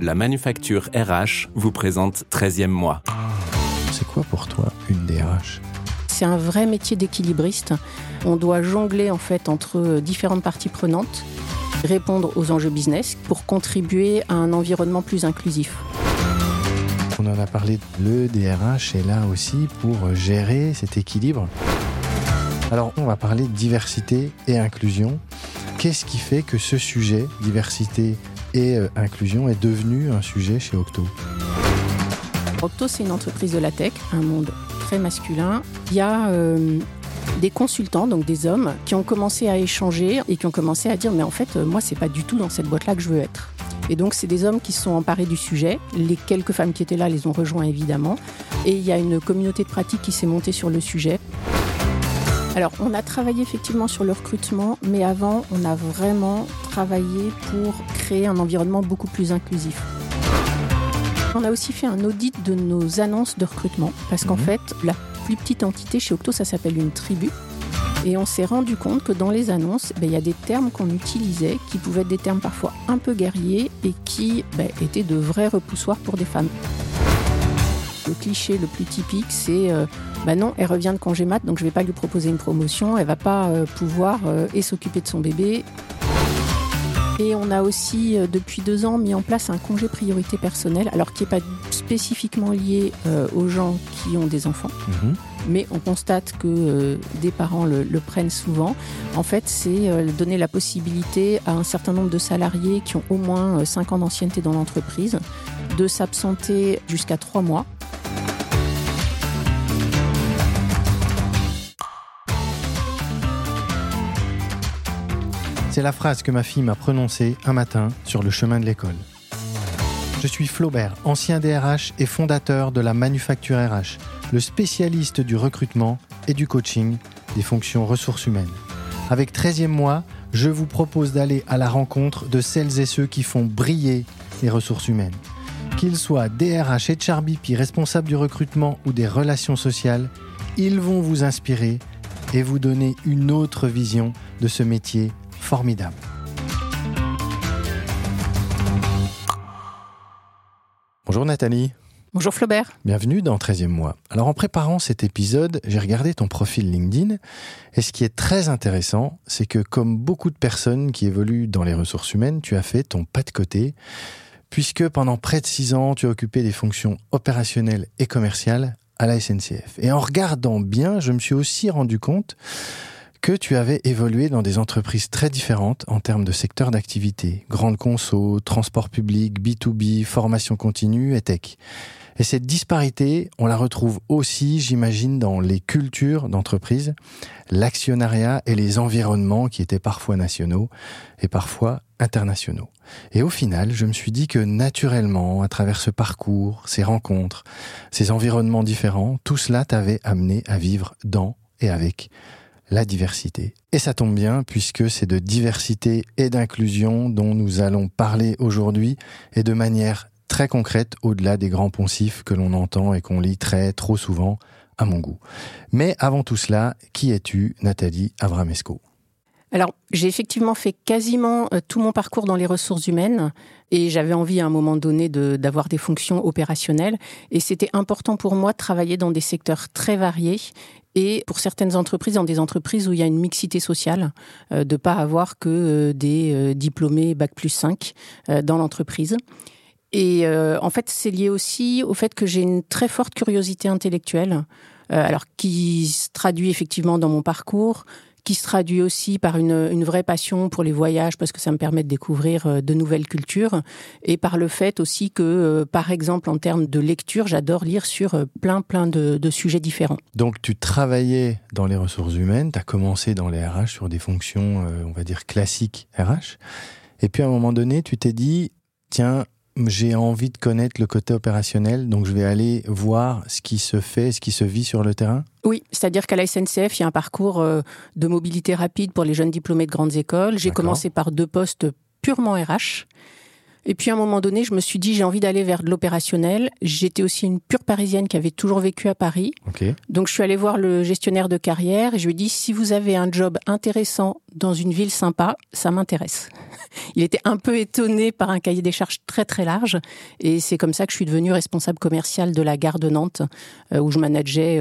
La manufacture RH vous présente 13e mois. C'est quoi pour toi une DRH C'est un vrai métier d'équilibriste. On doit jongler en fait entre différentes parties prenantes, répondre aux enjeux business pour contribuer à un environnement plus inclusif. On en a parlé, le DRH est là aussi pour gérer cet équilibre. Alors on va parler de diversité et inclusion. Qu'est-ce qui fait que ce sujet, diversité et euh, inclusion, est devenu un sujet chez Octo Octo, c'est une entreprise de la tech, un monde très masculin. Il y a euh, des consultants, donc des hommes, qui ont commencé à échanger et qui ont commencé à dire mais en fait, moi, c'est pas du tout dans cette boîte-là que je veux être. Et donc, c'est des hommes qui se sont emparés du sujet. Les quelques femmes qui étaient là les ont rejoints évidemment. Et il y a une communauté de pratique qui s'est montée sur le sujet. Alors, on a travaillé effectivement sur le recrutement, mais avant, on a vraiment travaillé pour créer un environnement beaucoup plus inclusif. On a aussi fait un audit de nos annonces de recrutement, parce qu'en Mhm. fait, la plus petite entité chez Octo, ça s'appelle une tribu. Et on s'est rendu compte que dans les annonces, ben, il y a des termes qu'on utilisait qui pouvaient être des termes parfois un peu guerriers et qui ben, étaient de vrais repoussoirs pour des femmes. Le cliché le plus typique, c'est euh, bah non, elle revient de congé mat, donc je vais pas lui proposer une promotion, elle va pas euh, pouvoir euh, et s'occuper de son bébé. Et on a aussi depuis deux ans mis en place un congé priorité personnelle, alors qui n'est pas spécifiquement lié aux gens qui ont des enfants, Mhm. mais on constate que euh, des parents le, le prennent souvent. En fait, c'est euh, donner la possibilité à un certain nombre de salariés qui ont au moins 5 ans d'ancienneté dans l'entreprise de s'absenter jusqu'à 3 mois C'est la phrase que ma fille m'a prononcée un matin sur le chemin de l'école. Je suis Flaubert, ancien DRH et fondateur de la Manufacture RH, le spécialiste du recrutement et du coaching des fonctions ressources humaines. Avec 13e mois, je vous propose d'aller à la rencontre de celles et ceux qui font briller les ressources humaines. Qu'ils soient DRH et Charbipi, responsables du recrutement ou des relations sociales, ils vont vous inspirer et vous donner une autre vision de ce métier formidable. Bonjour Nathalie, Bonjour Flaubert. bienvenue dans 13e mois. Alors en préparant cet épisode, j'ai regardé ton profil LinkedIn et ce qui est très intéressant, c'est que comme beaucoup de personnes qui évoluent dans les ressources humaines, tu as fait ton pas de côté puisque pendant près de six ans, tu as occupé des fonctions opérationnelles et commerciales à la SNCF. Et en regardant bien, je me suis aussi rendu compte que tu avais évolué dans des entreprises très différentes en termes de secteur d'activité, grande conso, transport public, B2B, formation continue et tech. Et cette disparité, on la retrouve aussi, j'imagine, dans les cultures d'entreprise, l'actionnariat et les environnements qui étaient parfois nationaux et parfois internationaux. Et au final, je me suis dit que naturellement, à travers ce parcours, ces rencontres, ces environnements différents, tout cela t'avait amené à vivre dans et avec la diversité. Et ça tombe bien puisque c'est de diversité et d'inclusion dont nous allons parler aujourd'hui et de manière très concrète au-delà des grands poncifs que l'on entend et qu'on lit très trop souvent à mon goût. Mais avant tout cela, qui es-tu, Nathalie Avramesco? Alors, j'ai effectivement fait quasiment euh, tout mon parcours dans les ressources humaines et j'avais envie à un moment donné d'avoir des fonctions opérationnelles et c'était important pour moi de travailler dans des secteurs très variés et pour certaines entreprises, dans des entreprises où il y a une mixité sociale, euh, de pas avoir que euh, des euh, diplômés bac plus 5 euh, dans l'entreprise. Et en fait, c'est lié aussi au fait que j'ai une très forte curiosité intellectuelle, alors qui se traduit effectivement dans mon parcours, qui se traduit aussi par une, vraie passion pour les voyages parce que ça me permet de découvrir euh, de nouvelles cultures et par le fait aussi que, euh, par exemple, en termes de lecture, j'adore lire sur euh, plein plein de, de sujets différents. Donc tu travaillais dans les ressources humaines, tu as commencé dans les RH sur des fonctions, on va dire, classiques RH. Et puis à un moment donné, tu t'es dit, tiens, j'ai envie de connaître le côté opérationnel, donc je vais aller voir ce qui se fait, ce qui se vit sur le terrain? Oui, c'est-à-dire qu'à la SNCF, il y a un parcours euh, de mobilité rapide pour les jeunes diplômés de grandes écoles. J'ai commencé par deux postes purement RH. Et puis à un moment donné, je me suis dit j'ai envie d'aller vers de l'opérationnel. J'étais aussi une pure parisienne qui avait toujours vécu à Paris. Donc je suis allée voir le gestionnaire de carrière et je lui ai dit si vous avez un job intéressant dans une ville sympa, ça m'intéresse. Il était un peu étonné par un cahier des charges très très large et c'est comme ça que je suis devenue responsable commerciale de la gare de Nantes euh, où je manageais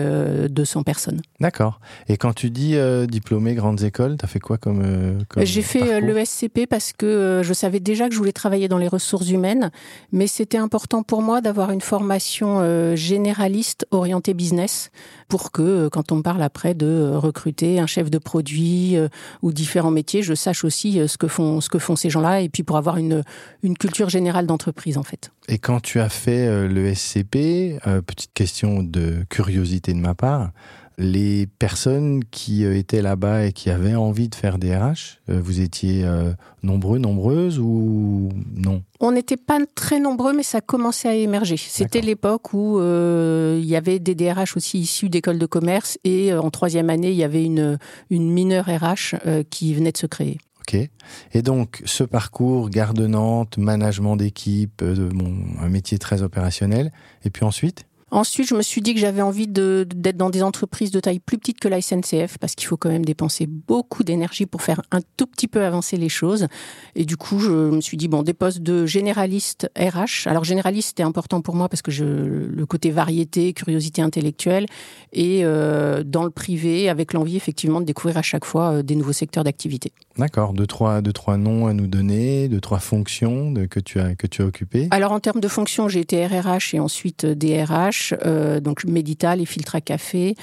200 euh, personnes. D'accord. Et quand tu dis euh, diplômé grandes écoles, tu as fait quoi comme, comme J'ai fait l'ESCP parce que je savais déjà que je voulais travailler dans les ressources humaines, mais c'était important pour moi d'avoir une formation euh, généraliste orientée business pour que euh, quand on parle après de euh, recruter un chef de produit ou différents métiers, je sache aussi ce que font ce que font ces gens-là et puis pour avoir une une culture générale d'entreprise en fait. Et quand tu as fait le SCP, petite question de curiosité de ma part, les personnes qui euh, étaient là-bas et qui avaient envie de faire des RH, euh, vous étiez euh, nombreux, nombreuses ou non? On n'était pas très nombreux, mais ça commençait à émerger. C'était l'époque où il y avait des DRH aussi issus d'écoles de commerce et en troisième année, il y avait une, une mineure RH qui venait de se créer. Ok. Et donc, ce parcours, garde Nantes, management d'équipe, un métier très opérationnel. Et puis ensuite? Ensuite, je me suis dit que j'avais envie d'être dans des entreprises de taille plus petite que la SNCF parce qu'il faut quand même dépenser beaucoup d'énergie pour faire un tout petit peu avancer les choses. Et du coup, je me suis dit bon, des postes de généraliste RH. Alors généraliste, c'était important pour moi parce que je, le côté variété, curiosité intellectuelle et euh, dans le privé avec l'envie effectivement de découvrir à chaque fois euh, des nouveaux secteurs d'activité. D'accord, deux trois deux trois noms à nous donner, deux trois fonctions de, que tu as que tu as occupées. Alors en termes de fonctions, j'ai été RRH et ensuite DRH. Euh, donc Medital et Filtre à café.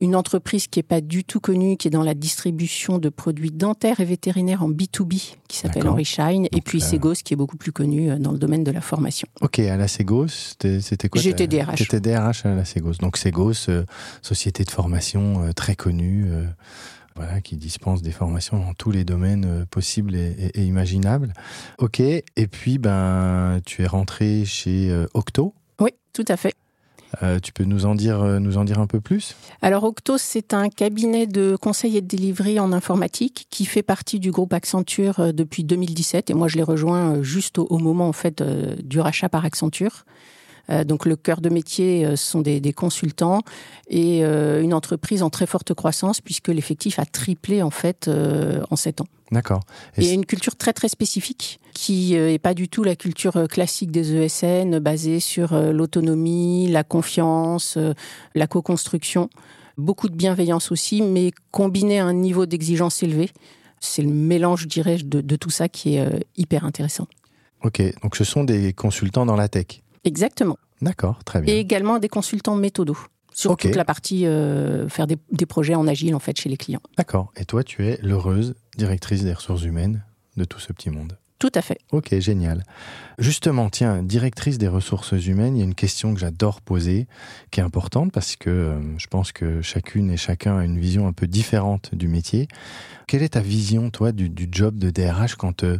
Une entreprise qui est pas du tout connue, qui est dans la distribution de produits dentaires et vétérinaires en B2B, qui s'appelle Henry Shine. et puis Segos, qui est beaucoup plus connu euh, dans le domaine de la formation. Ok, à la Segos, c'était quoi J'étais DRH. J'étais DRH à la Segos. Donc Segos, euh, société de formation très connue. voilà, qui dispense des formations dans tous les domaines possibles et, et, imaginables. Ok, et puis ben, tu es rentré chez Octo. Oui, tout à fait. Euh, tu peux nous en dire, euh, nous en dire un peu plus? Alors Octo, c'est un cabinet de conseil et de délivrerie en informatique qui fait partie du groupe Accenture euh, depuis 2017 et moi je l'ai rejoint juste au, moment en fait du rachat par Accenture. Donc le cœur de métier sont des, des consultants et une entreprise en très forte croissance puisque l'effectif a triplé en fait en sept ans. D'accord. Et, une culture très très spécifique qui euh, est pas du tout la culture euh, classique des ESN basée sur euh, l'autonomie, la confiance, la co-construction. Beaucoup de bienveillance aussi, mais combiné à un niveau d'exigence élevé. C'est le mélange, je dirais, de, tout ça qui est hyper intéressant. Ok, donc ce sont des consultants dans la tech. Exactement. D'accord, très bien. Et également des consultants méthodos sur toute la partie faire des, des, projets en agile en fait chez les clients. D'accord. Et toi, tu es l'heureuse directrice des ressources humaines de tout ce petit monde. Tout à fait. Ok, génial. Justement, tiens, directrice des ressources humaines, il y a une question que j'adore poser, qui est importante parce que euh, je pense que chacune et chacun a une vision un peu différente du métier. Quelle est ta vision, toi, du, job de DRH quand euh,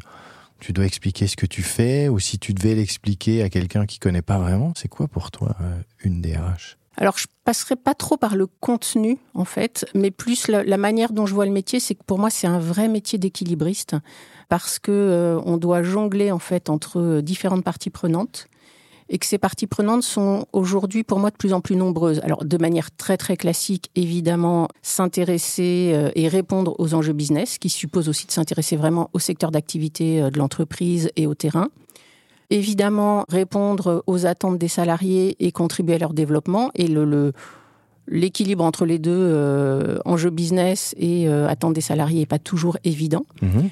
tu dois expliquer ce que tu fais ou si tu devais l'expliquer à quelqu'un qui connaît pas vraiment C'est quoi pour toi euh, une DRH alors, je passerai pas trop par le contenu, en fait, mais plus la, manière dont je vois le métier, c'est que pour moi, c'est un vrai métier d'équilibriste, parce que euh, on doit jongler, en fait, entre euh, différentes parties prenantes, et que ces parties prenantes sont aujourd'hui, pour moi, de plus en plus nombreuses. Alors, de manière très, très classique, évidemment, s'intéresser euh, et répondre aux enjeux business, qui suppose aussi de s'intéresser vraiment au secteur d'activité de l'entreprise et au terrain évidemment répondre aux attentes des salariés et contribuer à leur développement. Et le, l'équilibre entre les deux, euh, enjeux business et euh, attentes des salariés, n'est pas toujours évident. Mhm.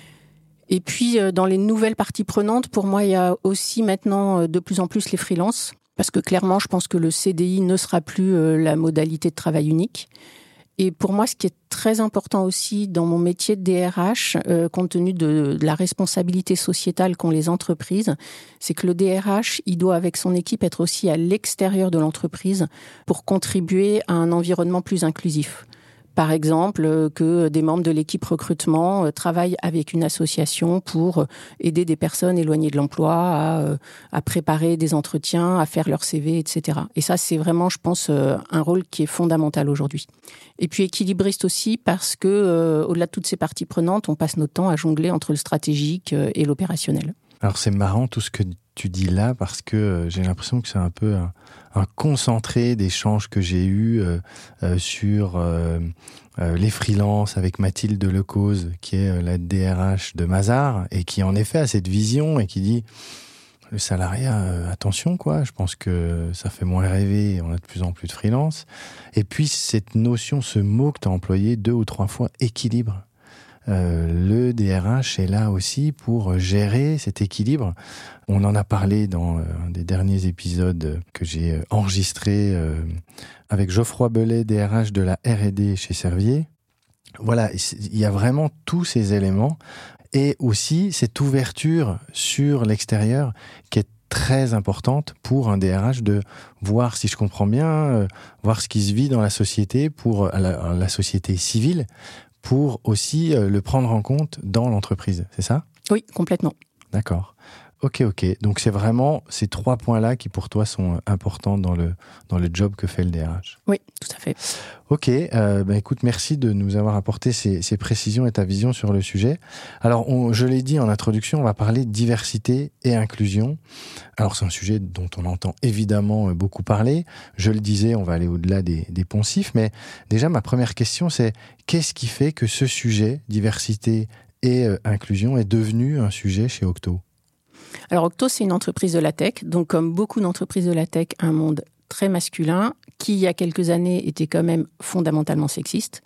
Et puis, euh, dans les nouvelles parties prenantes, pour moi, il y a aussi maintenant de plus en plus les freelances. Parce que clairement, je pense que le CDI ne sera plus la modalité de travail unique. Et pour moi, ce qui est très important aussi dans mon métier de DRH, euh, compte tenu de, la responsabilité sociétale qu'ont les entreprises, c'est que le DRH, il doit avec son équipe être aussi à l'extérieur de l'entreprise pour contribuer à un environnement plus inclusif. Par exemple, euh, que des membres de l'équipe recrutement euh, travaillent avec une association pour euh, aider des personnes éloignées de l'emploi à, à, préparer des entretiens, à faire leur CV, etc. Et ça, c'est vraiment, je pense, un rôle qui est fondamental aujourd'hui. Et puis équilibriste aussi parce que, au-delà de toutes ces parties prenantes, on passe notre temps à jongler entre le stratégique et l'opérationnel. Alors c'est marrant tout ce que tu dis là parce que euh, j'ai l'impression que c'est un peu un, concentré d'échanges que j'ai eu euh, euh, sur les freelances avec Mathilde Lecause, qui est la DRH de Mazar, et qui en effet a cette vision et qui dit le salariat, attention quoi, je pense que ça fait moins rêver, on a de plus en plus de freelance. Et puis cette notion, ce mot que tu as employé deux ou trois fois, équilibre. Euh, le DRH est là aussi pour gérer cet équilibre. On en a parlé dans euh, un des derniers épisodes que j'ai euh, enregistré avec Geoffroy Bellet, DRH de la R&D chez Servier. Voilà, il y a vraiment tous ces éléments et aussi cette ouverture sur l'extérieur qui est très importante pour un DRH de voir, si je comprends bien, voir ce qui se vit dans la société, pour la société civile, pour aussi euh, le prendre en compte dans l'entreprise. C'est ça? Oui, complètement. D'accord. Ok, ok. Donc c'est vraiment ces trois points-là qui pour toi sont euh, importants dans le, dans le job que fait le DRH. Oui, tout à fait. Ok, euh, ben écoute, merci de nous avoir apporté ces, ces précisions et ta vision sur le sujet. Alors, on, je l'ai dit en introduction, on va parler de diversité et inclusion. Alors, c'est un sujet dont on entend évidemment euh, beaucoup parler. Je le disais, on va aller au-delà des, des poncifs, mais déjà, ma première question, c'est qu'est-ce qui fait que ce sujet, diversité et euh, inclusion, est devenu un sujet chez Octo? Alors Octo, c'est une entreprise de la tech. Donc comme beaucoup d'entreprises de la tech, un monde très masculin qui, il y a quelques années, était quand même fondamentalement sexiste.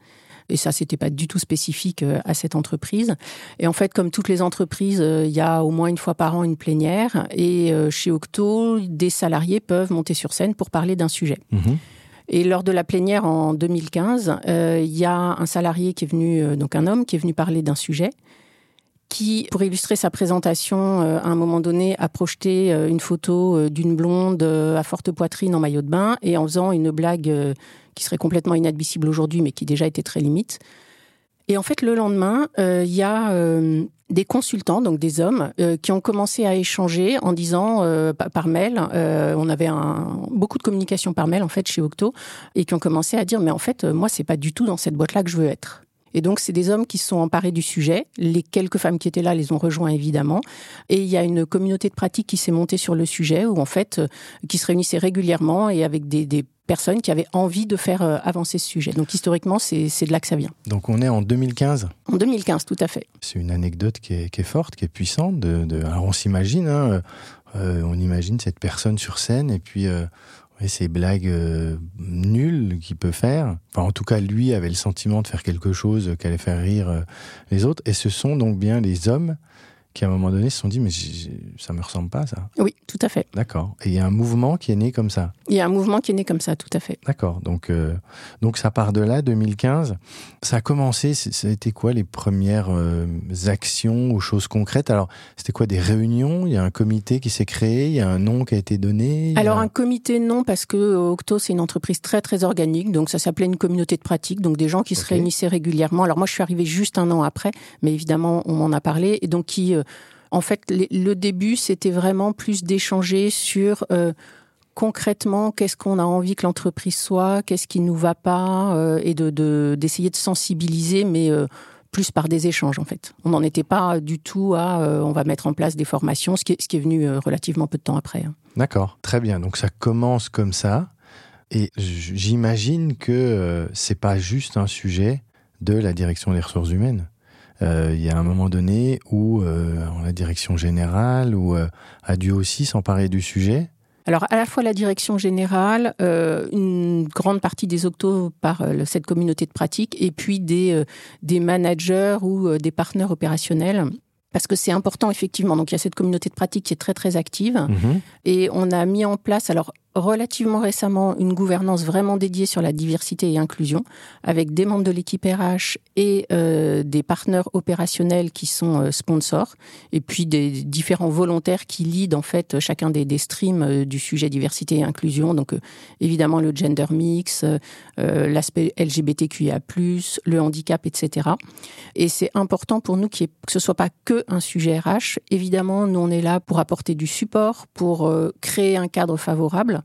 Et ça, c'était pas du tout spécifique euh, à cette entreprise. Et en fait, comme toutes les entreprises, euh, il y a au moins une fois par an une plénière. Et euh, chez Octo, des salariés peuvent monter sur scène pour parler d'un sujet. Mhm. Et lors de la plénière en 2015, euh, il y a un salarié qui est venu, euh, donc un homme qui est venu parler d'un sujet, qui, pour illustrer sa présentation, euh, à un moment donné, a projeté euh, une photo euh, d'une blonde à forte poitrine en maillot de bain et en faisant une blague qui serait complètement inadmissible aujourd'hui, mais qui déjà était très limite. Et en fait, le lendemain, il y a des consultants, donc des hommes, qui ont commencé à échanger en disant pa- par mail, on avait beaucoup de communication par mail en fait chez Octo, et qui ont commencé à dire mais en fait moi c'est pas du tout dans cette boîte-là que je veux être. Et donc c'est des hommes qui se sont emparés du sujet. Les quelques femmes qui étaient là les ont rejoints évidemment, et il y a une communauté de pratique qui s'est montée sur le sujet où en fait euh, qui se réunissait régulièrement et avec des, des personnes qui avaient envie de faire euh, avancer ce sujet. Donc historiquement c'est c'est de là que ça vient. Donc on est en 2015. En 2015 tout à fait. C'est une anecdote qui est, qui est forte, qui est puissante. De, de- alors on s'imagine, hein, euh, on imagine cette personne sur scène et puis euh, ouais, ces blagues euh, nulles qu'il peut faire. Enfin, en tout cas, lui avait le sentiment de faire quelque chose qui allait faire rire euh, les autres. Et ce sont donc bien les hommes qui, à un moment donné, se sont dit mais ça me ressemble pas, ça. Oui, tout à fait. D'accord. Et il y a un mouvement qui est né comme ça. Il y a un mouvement qui est né comme ça, tout à fait. D'accord. Donc, euh, donc ça part de là, 2015. Ça a commencé, ça a été quoi les premières euh, actions ou choses concrètes? Alors, c'était quoi des réunions? Il y a un comité qui s'est créé, il y a un nom qui a été donné. a- Alors un comité non parce que euh, Octo c'est une entreprise très très organique donc ça s'appelait une communauté de pratique donc des gens qui se réunissaient régulièrement. Alors moi je suis arrivée juste un an après mais évidemment on m'en a parlé et donc qui euh, en fait le début c'était vraiment plus d'échanger sur euh, concrètement qu'est-ce qu'on a envie que l'entreprise soit, qu'est-ce qui nous va pas euh, et de de- d'essayer de, sensibiliser mais euh, plus par des échanges en fait. On n'en était pas du tout à on va mettre en place des formations, ce qui est, venu relativement peu de temps après. hein. D'accord. Très bien. Donc ça commence comme ça. Et j'imagine que euh, c'est pas juste un sujet de la direction des ressources humaines. Euh, Il y a un moment donné où euh, la direction générale euh, a dû aussi s'emparer du sujet. Alors, à la fois la direction générale, une grande partie des octos par cette communauté de pratique, et puis des, des managers ou des partenaires opérationnels. Parce que c'est important, effectivement. Donc, il y a cette communauté de pratique qui est très, très active. Mhm. Et on a mis en place, alors relativement récemment, une gouvernance vraiment dédiée sur la diversité et inclusion, avec des membres de l'équipe RH et euh, des partenaires opérationnels qui sont euh, sponsors, et puis des différents volontaires qui lead en fait chacun des, des streams euh, du sujet diversité et inclusion. Donc évidemment le gender mix, l'aspect LGBTQIA+, le handicap, etc. Et c'est important pour nous y ait- que ce soit pas que un sujet RH. Évidemment, nous on est là pour apporter du support, pour euh, créer un cadre favorable.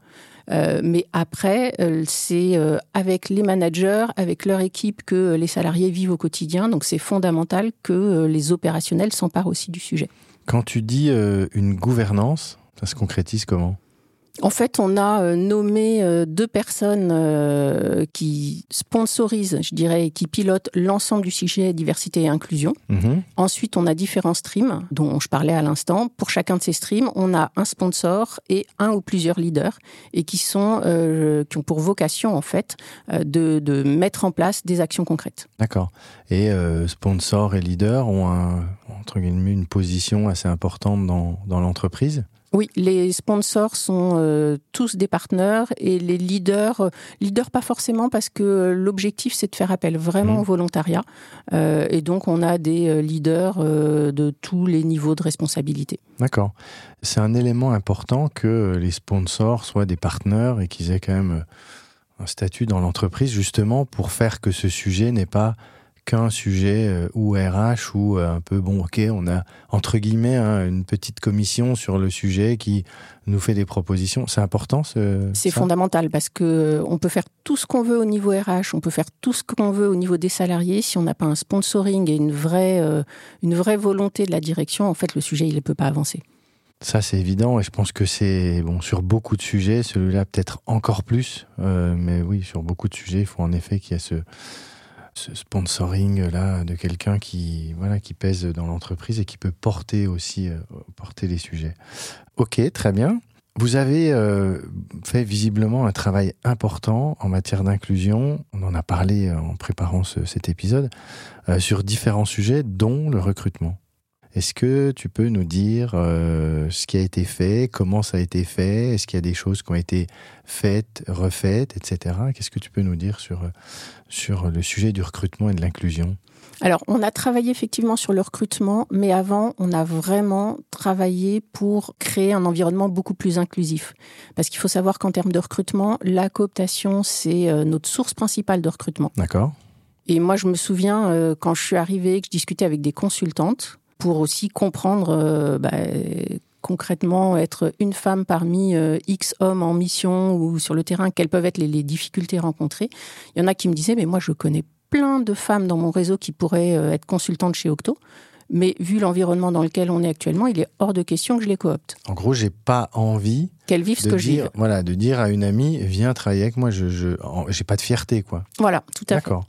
Euh, mais après, euh, c'est avec les managers, avec leur équipe que les salariés vivent au quotidien. Donc c'est fondamental que les opérationnels s'emparent aussi du sujet. Quand tu dis une gouvernance, ça se concrétise comment? En fait, on a euh, nommé euh, deux personnes euh, qui sponsorisent, je dirais, qui pilotent l'ensemble du sujet diversité et inclusion. Mhm. Ensuite, on a différents streams dont je parlais à l'instant. Pour chacun de ces streams, on a un sponsor et un ou plusieurs leaders et qui sont qui ont pour vocation en fait de, de mettre en place des actions concrètes. D'accord. Et sponsor et leader ont un, entre guillemets une position assez importante dans, dans l'entreprise? Oui, les sponsors sont euh, tous des partenaires et les leaders, euh, leaders pas forcément parce que l'objectif c'est de faire appel vraiment Mmh. au volontariat Euh, et donc on a des euh, leaders euh, de tous les niveaux de responsabilité. D'accord. C'est un élément important que les sponsors soient des partenaires et qu'ils aient quand même euh, un statut dans l'entreprise, justement pour faire que ce sujet n'est pas qu'un sujet euh, ou RH ou euh, un peu, bon, ok, on a entre guillemets hein, une petite commission sur le sujet qui nous fait des propositions. C'est important ce. C'est fondamental parce que euh, on peut faire tout ce qu'on veut au niveau RH, on peut faire tout ce qu'on veut au niveau des salariés. Si on n'a pas un sponsoring et une vraie, euh, une vraie volonté de la direction, en fait, le sujet il ne peut pas avancer. Ça, c'est évident, et je pense que c'est bon sur beaucoup de sujets, celui-là peut-être encore plus, mais oui, sur beaucoup de sujets, il faut en effet qu'il y ait ce, ce sponsoring là de quelqu'un qui voilà qui pèse dans l'entreprise et qui peut porter aussi euh, porter les sujets. Ok, très bien. Vous avez euh, fait visiblement un travail important en matière d'inclusion. On en a parlé euh, en préparant ce- cet épisode euh, sur différents sujets, dont le recrutement. Est-ce que tu peux nous dire euh, ce qui a été fait, comment ça a été fait Est-ce qu'il y a des choses qui ont été faites, refaites, etc. Qu'est-ce que tu peux nous dire sur, euh, sur le sujet du recrutement et de l'inclusion? Alors, on a travaillé effectivement sur le recrutement, mais avant, on a vraiment travaillé pour créer un environnement beaucoup plus inclusif. Parce qu'il faut savoir qu'en termes de recrutement, la cooptation, c'est euh, notre source principale de recrutement. D'accord Et moi, je me souviens, euh, quand je suis arrivée, que je discutais avec des consultantes, pour aussi comprendre euh, bah, concrètement être une femme parmi euh, X hommes en mission ou sur le terrain, quelles peuvent être les, les difficultés rencontrées. Il y en a qui me disaient, mais moi, je connais plein de femmes dans mon réseau qui pourraient euh, être consultantes chez Octo. Mais vu l'environnement dans lequel on est actuellement, il est hors de question que je les coopte. En gros, j'ai pas envie Qu'elles vivent ce que je voilà, de dire à une amie, viens travailler avec moi. Je, je, j'ai pas de fierté, quoi. Voilà, tout à fait. D'accord.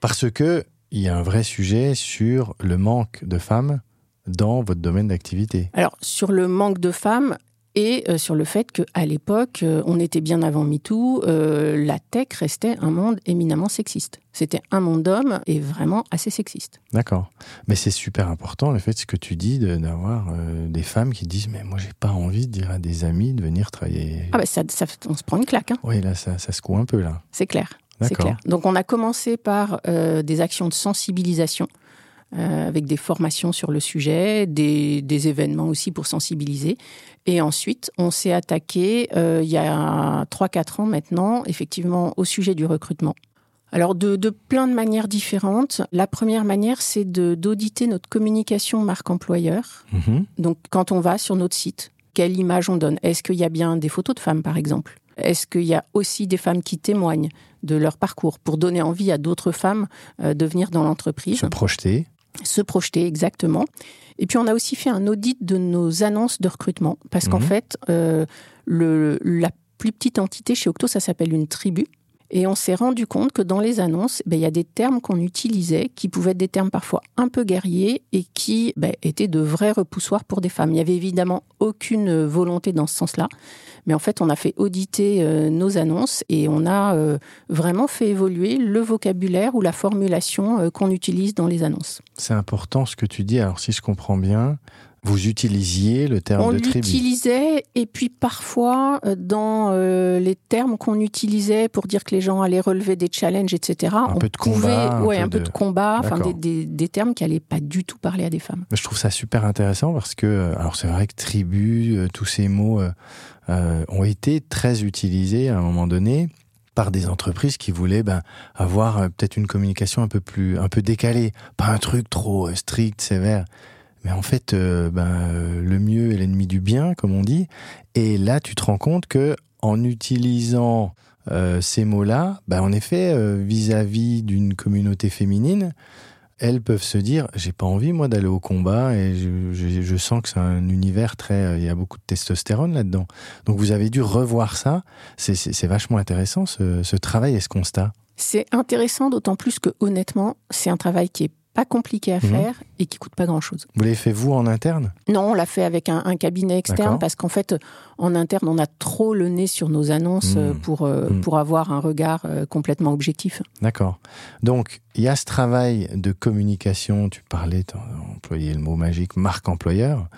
Parce que il y a un vrai sujet sur le manque de femmes dans votre domaine d'activité. Alors, sur le manque de femmes et euh, sur le fait qu'à l'époque, euh, on était bien avant MeToo, euh, la tech restait un monde éminemment sexiste. C'était un monde d'hommes et vraiment assez sexiste. D'accord. Mais c'est super important le fait ce que tu dis de- d'avoir des femmes qui disent mais moi j'ai pas envie de dire à des amis de venir travailler. Ah bah ça, ça- on se prend une claque, hein, Oui là ça, ça secoue un peu là. c'est clair. C'est clair. Donc on a commencé par euh, des actions de sensibilisation. Euh, avec des formations sur le sujet, des, des événements aussi pour sensibiliser. Et ensuite, on s'est attaqué, euh, il y a 3-4 ans maintenant, effectivement, au sujet du recrutement. Alors, de, de plein de manières différentes. La première manière, c'est d'auditer notre communication marque employeur. Mhm. Donc, quand on va sur notre site, quelle image on donne? Est-ce qu'il y a bien des photos de femmes, par exemple? Est-ce qu'il y a aussi des femmes qui témoignent de leur parcours pour donner envie à d'autres femmes euh, de venir dans l'entreprise? Se projeter. Se projeter exactement. Et puis on a aussi fait un audit de nos annonces de recrutement parce qu'en Mhm. fait, euh, le, la plus petite entité chez Octo, ça s'appelle une tribu. Et on s'est rendu compte que dans les annonces, ben, il y a des termes qu'on utilisait qui pouvaient être des termes parfois un peu guerriers et qui ben, étaient de vrais repoussoirs pour des femmes. Il n'y avait évidemment aucune volonté dans ce sens-là. Mais en fait, on a fait auditer euh, nos annonces et on a euh, vraiment fait évoluer le vocabulaire ou la formulation euh, qu'on utilise dans les annonces. C'est important ce que tu dis. Alors si je comprends bien, vous utilisiez le terme On de tribu. l'utilisait et puis parfois euh, dans euh, les termes qu'on utilisait pour dire que les gens allaient relever des challenges, etc. Un on peu de pouvait, combat, un ouais, peu un peu de- de combat, enfin des, des- des termes qui allaient pas du tout parler à des femmes. Je trouve ça super intéressant parce que, euh, alors c'est vrai que tribu, euh, tous ces mots euh, ont été très utilisés à un moment donné par des entreprises qui voulaient ben, avoir peut-être une communication un peu plus, un peu décalée, pas un truc trop strict, sévère. Mais en fait, euh, ben, euh, le mieux est l'ennemi du bien, comme on dit. Et là, tu te rends compte que en utilisant euh, ces mots-là, ben, en effet, vis-à-vis d'une communauté féminine, elles peuvent se dire j'ai pas envie moi d'aller au combat et je, sens que c'est un univers très il y a beaucoup de testostérone là-dedans. Donc vous avez dû revoir ça. C'est vachement intéressant ce travail et ce constat. C'est intéressant d'autant plus que honnêtement c'est un travail qui est pas compliqué à Mhm. faire et qui coûte pas grand chose. vous l'avez fait vous en interne? Non, on l'a fait avec un, un cabinet externe parce qu'en fait, en interne, on a trop le nez sur nos annonces Mhm. euh, pour, euh, Mhm. pour avoir un regard euh, complètement objectif. D'accord. Donc, il y a ce travail de communication, tu parlais, tu employé le mot magique, marque employeur,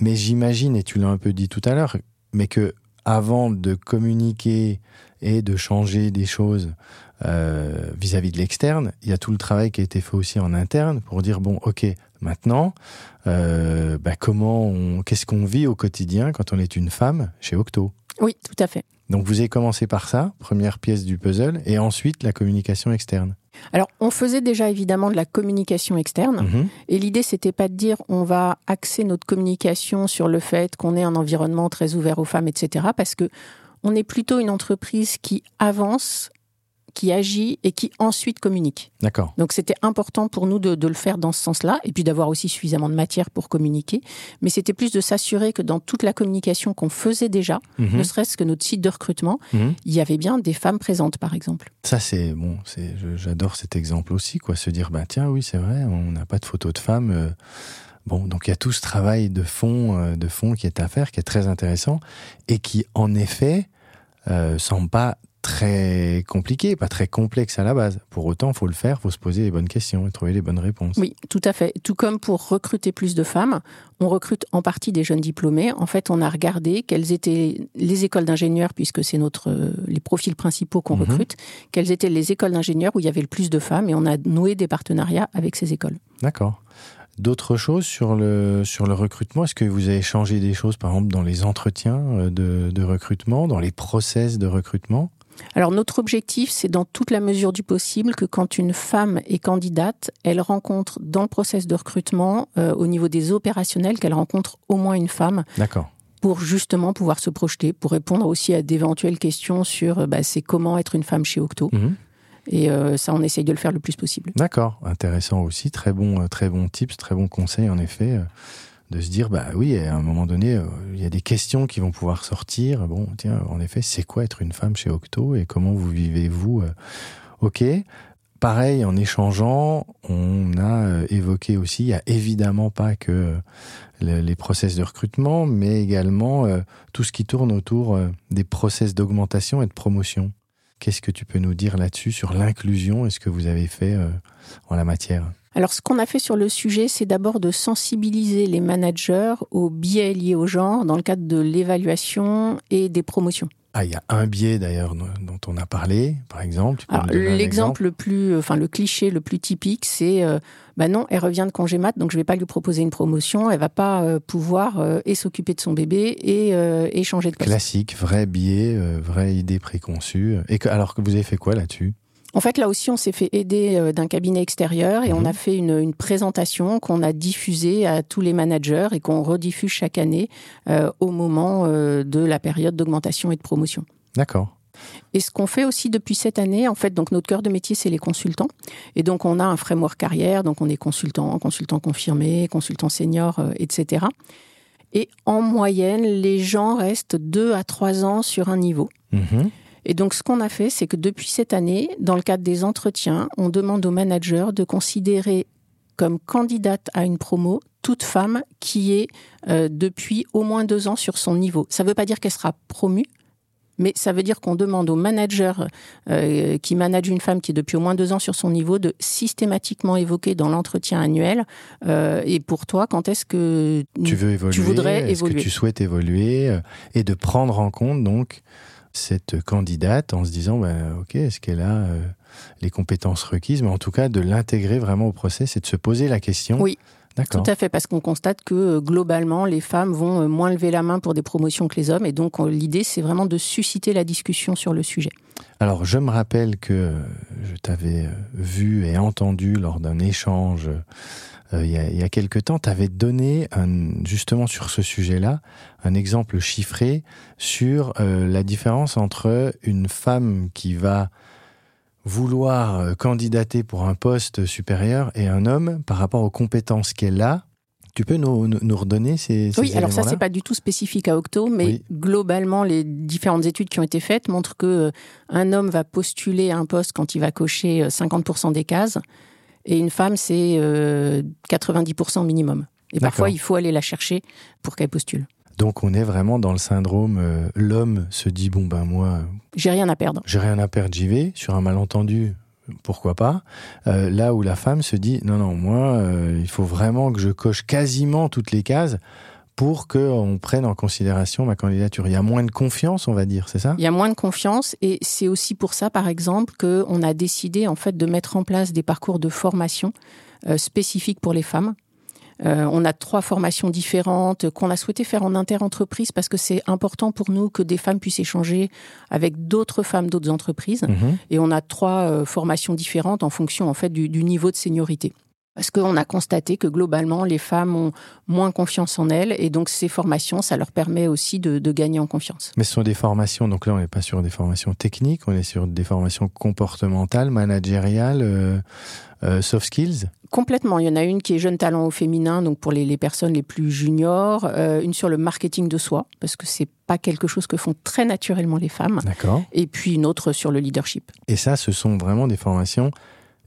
mais j'imagine, et tu l'as un peu dit tout à l'heure, mais que avant de communiquer et de changer des choses euh, vis-à-vis de l'externe, il y a tout le travail qui a été fait aussi en interne pour dire, bon, ok, maintenant, euh, bah, comment on, qu'est-ce qu'on vit au quotidien quand on est une femme chez Octo? Oui, tout à fait. donc vous avez commencé par ça, première pièce du puzzle, et ensuite la communication externe. Alors, on faisait déjà évidemment de la communication externe. Mhm. Et l'idée, c'était pas de dire on va axer notre communication sur le fait qu'on ait un environnement très ouvert aux femmes, etc. Parce que on est plutôt une entreprise qui avance, qui agit et qui ensuite communique. D'accord. Donc c'était important pour nous de, de le faire dans ce sens-là, et puis d'avoir aussi suffisamment de matière pour communiquer. Mais c'était plus de s'assurer que dans toute la communication qu'on faisait déjà, Mhm. ne serait-ce que notre site de recrutement, Mhm. il y avait bien des femmes présentes, par exemple. Ça c'est bon, c'est je- j'adore cet exemple aussi quoi, se dire bah tiens oui c'est vrai, on n'a pas de photos de femmes. euh, bon donc il y a tout ce travail de fond euh, de fond qui est à faire, qui est très intéressant et qui en effet euh, semble pas très compliqué, pas très complexe à la base. Pour autant, faut le faire, faut se poser les bonnes questions et trouver les bonnes réponses. Oui, tout à fait. Tout comme pour recruter plus de femmes, on recrute en partie des jeunes diplômés. En fait, on a regardé quelles étaient les écoles d'ingénieurs, puisque c'est notre les profils principaux qu'on Mhm. recrute, quelles étaient les écoles d'ingénieurs où il y avait le plus de femmes, et on a noué des partenariats avec ces écoles. D'accord. D'autres choses sur le, sur le recrutement? Est-ce que vous avez changé des choses, par exemple, dans les entretiens euh, de, de recrutement, dans les process de recrutement? Alors notre objectif, c'est dans toute la mesure du possible que quand une femme est candidate, elle rencontre dans le process de recrutement, euh, au niveau des opérationnels, qu'elle rencontre au moins une femme D'accord. pour justement pouvoir se projeter, pour répondre aussi à d'éventuelles questions sur euh, bah, c'est comment être une femme chez Octo. Mhm. Et euh, ça, on essaye de le faire le plus possible. D'accord. Intéressant aussi. Très bon, très bon tips, très bon conseil, en effet, de se dire, bah oui, à un moment donné, euh, il y a des questions qui vont pouvoir sortir. Bon, tiens, en effet, c'est quoi être une femme chez Octo et comment vous vivez-vous euh, Ok. Pareil, en échangeant, on a euh, évoqué aussi, il n'y a évidemment pas que le- les process de recrutement, mais également tout ce qui tourne autour des process d'augmentation et de promotion. Qu'est-ce que tu peux nous dire là-dessus sur l'inclusion et ce que vous avez fait en la matière? Alors, ce qu'on a fait sur le sujet, c'est d'abord de sensibiliser les managers aux biais liés au genre dans le cadre de l'évaluation et des promotions. Ah, il y a un biais d'ailleurs dont on a parlé, par exemple. L'exemple le plus, enfin le cliché le plus typique, c'est, euh, bah non, elle revient de congé mat, donc je vais pas lui proposer une promotion, elle va pas euh, pouvoir euh, et s'occuper de son bébé et, euh, et changer de poste. Classique, vrai biais, euh, vraie idée préconçue. Et que, alors que vous avez fait quoi là-dessus? En fait, là aussi, on s'est fait aider euh, d'un cabinet extérieur et Mhm. on a fait une, une présentation qu'on a diffusée à tous les managers et qu'on rediffuse chaque année euh, au moment euh, de la période d'augmentation et de promotion. D'accord. Et ce qu'on fait aussi depuis cette année, en fait, donc notre cœur de métier, c'est les consultants. Et donc, on a un framework carrière, donc on est consultant, consultant confirmé, consultant senior, euh, etc. Et en moyenne, les gens restent deux à trois ans sur un niveau. Mhm. Et donc, ce qu'on a fait, c'est que depuis cette année, dans le cadre des entretiens, on demande aux managers de considérer comme candidate à une promo toute femme qui est euh, depuis au moins deux ans sur son niveau. Ça ne veut pas dire qu'elle sera promue, mais ça veut dire qu'on demande aux managers euh, qui managent une femme qui est depuis au moins deux ans sur son niveau de systématiquement évoquer dans l'entretien annuel euh, et pour toi, quand est-ce que Tu veux évoluer voudrais Est-ce que évoluer? tu souhaites évoluer? Et de prendre en compte donc cette candidate en se disant, bah, ok, est-ce qu'elle a euh, les compétences requises? Mais en tout cas, de l'intégrer vraiment au process et de se poser la question. Oui. Tout à fait, parce qu'on constate que euh, globalement, les femmes vont euh, moins lever la main pour des promotions que les hommes. Et donc, l'idée, c'est vraiment de susciter la discussion sur le sujet. Alors, je me rappelle que euh, je t'avais euh, vu et entendu lors d'un échange euh, il, y a, y a quelque temps. Tu avais donné, justement sur ce sujet-là, un exemple chiffré sur la différence entre une femme qui va vouloir candidater pour un poste supérieur et un homme par rapport aux compétences qu'elle a. Tu peux nous, nous, redonner ces, ces Oui, alors ça, c'est pas du tout spécifique à Octo, mais Oui. globalement, les différentes études qui ont été faites montrent que euh, un homme va postuler à un poste quand il va cocher euh, 50% des cases, et une femme, c'est euh, 90% minimum. Et parfois, il faut aller la chercher pour qu'elle postule. Donc on est vraiment dans le syndrome euh, l'homme se dit bon ben moi J'ai rien à perdre. j'ai rien à perdre j'y vais sur un malentendu pourquoi pas Euh, là où la femme se dit non non moi euh, il faut vraiment que je coche quasiment toutes les cases pour qu'on prenne en considération ma candidature il y a moins de confiance on va dire c'est ça? Il y a moins de confiance et c'est aussi pour ça, par exemple, qu'on a décidé en fait de mettre en place des parcours de formation euh, spécifiques pour les femmes. Euh, on a trois formations différentes qu'on a souhaité faire en interentreprise parce que c'est important pour nous que des femmes puissent échanger avec d'autres femmes d'autres entreprises. Mhm. Et on a trois euh, formations différentes en fonction en fait du, du niveau de seniorité. Parce qu'on a constaté que globalement, les femmes ont moins confiance en elles et donc ces formations, ça leur permet aussi de, de gagner en confiance. mais ce sont des formations donc là on n'est pas sur des formations techniques on est sur des formations comportementales managériales euh, euh, soft skills? Complètement. Il y en a une qui est jeune talent au féminin, donc pour les, les personnes les plus juniors, euh, une sur le marketing de soi, parce que c'est pas quelque chose que font très naturellement les femmes, d'accord et puis une autre sur le leadership. et ça ce sont vraiment des formations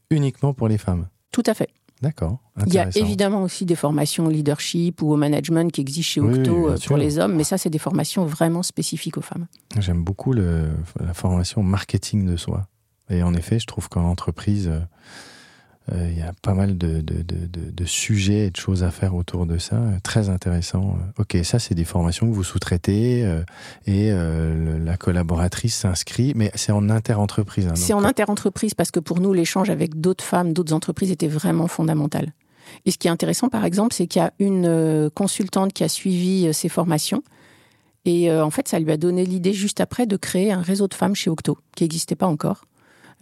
uniquement pour les femmes? Tout à fait. D'accord Il y a évidemment aussi des formations au leadership ou au management qui existent chez Oui, Octo bien euh, pour les hommes, mais ça, c'est des formations vraiment spécifiques aux femmes. J'aime beaucoup le, la formation marketing de soi. Et en effet, je trouve qu'en entreprise, euh, il y a pas mal de, de, de, de- sujets et de choses à faire autour de ça. euh, Très intéressant. Euh, Ok, ça, c'est des formations que vous sous-traitez euh, et euh, le- la collaboratrice s'inscrit, mais c'est en inter-entreprise. hein, C'est en interentreprise parce que pour nous, l'échange avec d'autres femmes, d'autres entreprises était vraiment fondamental. Et ce qui est intéressant, par exemple, c'est qu'il y a une euh, consultante qui a suivi euh, ces formations. Et euh, en fait, ça lui a donné l'idée juste après de créer un réseau de femmes chez Octo, qui n'existait pas encore.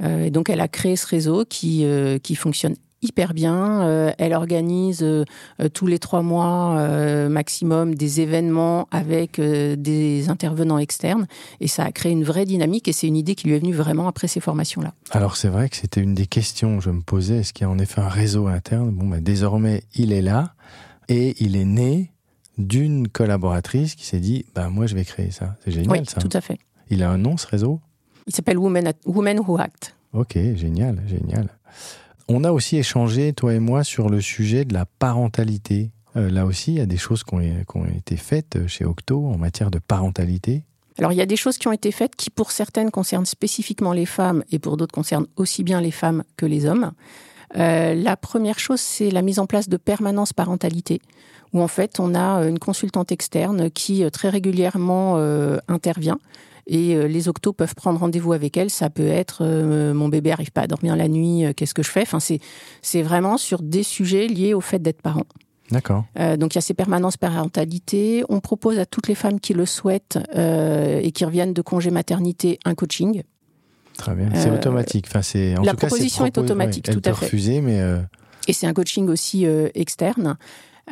Euh, et donc, elle a créé ce réseau qui, euh, qui fonctionne hyper bien. Euh, elle organise euh, tous les trois mois euh, maximum des événements avec des intervenants externes. Et ça a créé une vraie dynamique et c'est une idée qui lui est venue vraiment après ces formations-là. Alors c'est vrai que c'était une des questions que je me posais. Est-ce qu'il y a en effet un réseau interne? Bon, bah, désormais, il est là et il est né d'une collaboratrice qui s'est dit, bah moi je vais créer ça. C'est génial oui, ça. tout à fait. Il a un nom ce réseau? Il s'appelle Women, Who Act. Ok, génial, génial. On a aussi échangé, toi et moi, sur le sujet de la parentalité. Euh, là aussi, il y a des choses qui ont, qui ont été faites chez Octo en matière de parentalité. Alors, il y a des choses qui ont été faites qui, pour certaines, concernent spécifiquement les femmes et pour d'autres, concernent aussi bien les femmes que les hommes. Euh, la première chose, c'est la mise en place de permanence parentalité, où en fait, on a une consultante externe qui euh, très régulièrement euh, intervient. Et euh, les octos peuvent prendre rendez-vous avec elle. Ça peut être euh, mon bébé arrive pas à dormir la nuit, euh, qu'est-ce que je fais? Enfin, c'est c'est vraiment sur des sujets liés au fait d'être parent. D'accord. Euh, donc il y a ces permanences parentalité. On propose à toutes les femmes qui le souhaitent et qui reviennent de congé maternité un coaching. Très bien. C'est automatique. Enfin, c'est, en la tout cas, c'est proposition est automatique, ouais, elle tout à peut fait. refuser, mais Et c'est un coaching aussi externe.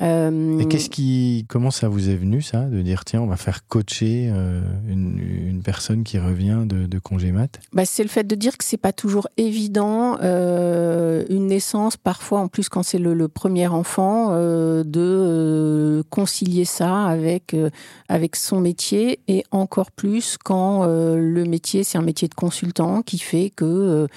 Euh, et qu'est-ce qui, comment ça vous est venu ça, de dire tiens, on va faire coacher euh, une, une personne qui revient de, de congé mat? Bah, c'est le fait de dire que c'est pas toujours évident euh, une naissance parfois en plus quand c'est le, le premier enfant de concilier ça avec avec son métier et encore plus quand le métier c'est un métier de consultant qui fait que euh,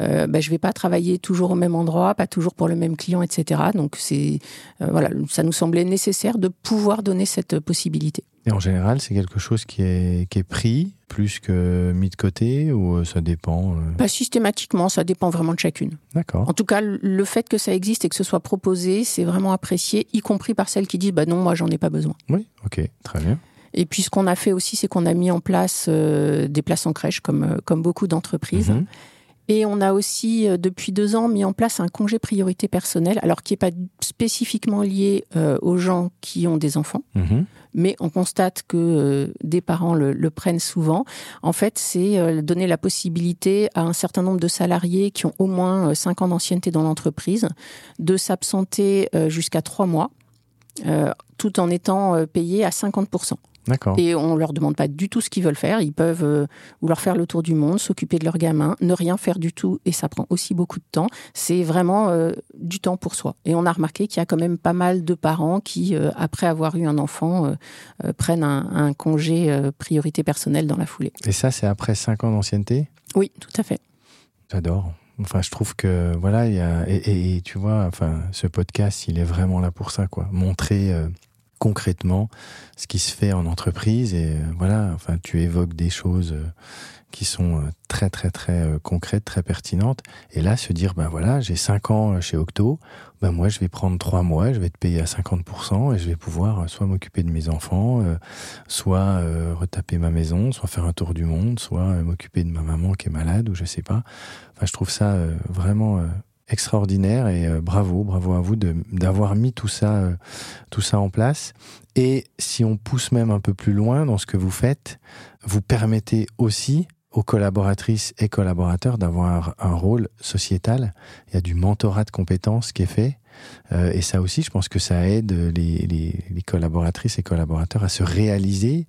euh, bah, je vais pas travailler toujours au même endroit pas toujours pour le même client etc donc c'est euh, voilà ça nous semblait nécessaire de pouvoir donner cette possibilité Et en général, c'est quelque chose qui est, qui est pris plus que mis de côté ou euh, ça dépend euh, pas systématiquement ça dépend vraiment de chacune D'accord. En tout cas, le fait que ça existe et que ce soit proposé, c'est vraiment apprécié, y compris par celles qui disent bah non, moi j'en ai pas besoin. Oui, ok, très bien. Et puis ce qu'on a fait aussi, c'est qu'on a mis en place euh, des places en crèche, comme, comme beaucoup d'entreprises. Mhm. Et on a aussi, euh, depuis deux ans, mis en place un congé priorité personnelle, alors qui n'est pas spécifiquement lié euh, aux gens qui ont des enfants, Mhm. mais on constate que euh, des parents le, le prennent souvent. En fait, c'est euh, donner la possibilité à un certain nombre de salariés qui ont au moins cinq ans d'ancienneté dans l'entreprise de s'absenter euh, jusqu'à trois mois, euh, tout en étant payés à 50%. D'accord. Et on leur demande pas du tout ce qu'ils veulent faire. Ils peuvent euh, vouloir faire le tour du monde, s'occuper de leurs gamins, ne rien faire du tout, et ça prend aussi beaucoup de temps. C'est vraiment euh, du temps pour soi. Et on a remarqué qu'il y a quand même pas mal de parents qui, euh, après avoir eu un enfant, euh, prennent un, un congé priorité personnelle dans la foulée. Et ça, c'est après cinq ans d'ancienneté? Oui, tout à fait. J'adore. Enfin, je trouve que voilà, il y a et, et, et, tu vois, enfin, ce podcast, il est vraiment là pour ça, quoi. Montrer concrètement ce qui se fait en entreprise et euh, voilà. Enfin, tu évoques des choses euh, qui sont très très très concrètes, très pertinentes. Et là, se dire, ben voilà, j'ai cinq ans chez Octo, ben moi, je vais prendre trois mois, je vais te payer à 50% et je vais pouvoir soit m'occuper de mes enfants, soit retaper ma maison, soit faire un tour du monde, soit m'occuper de ma maman qui est malade ou je sais pas. Enfin, je trouve ça euh, vraiment euh, extraordinaire et euh, bravo, bravo à vous d'avoir mis tout ça, tout ça en place. Et si on pousse même un peu plus loin dans ce que vous faites, vous permettez aussi aux collaboratrices et collaborateurs d'avoir un rôle sociétal. Il y a du mentorat de compétences qui est fait. Euh, et ça aussi, je pense que ça aide les, les, les, collaboratrices et collaborateurs à se réaliser.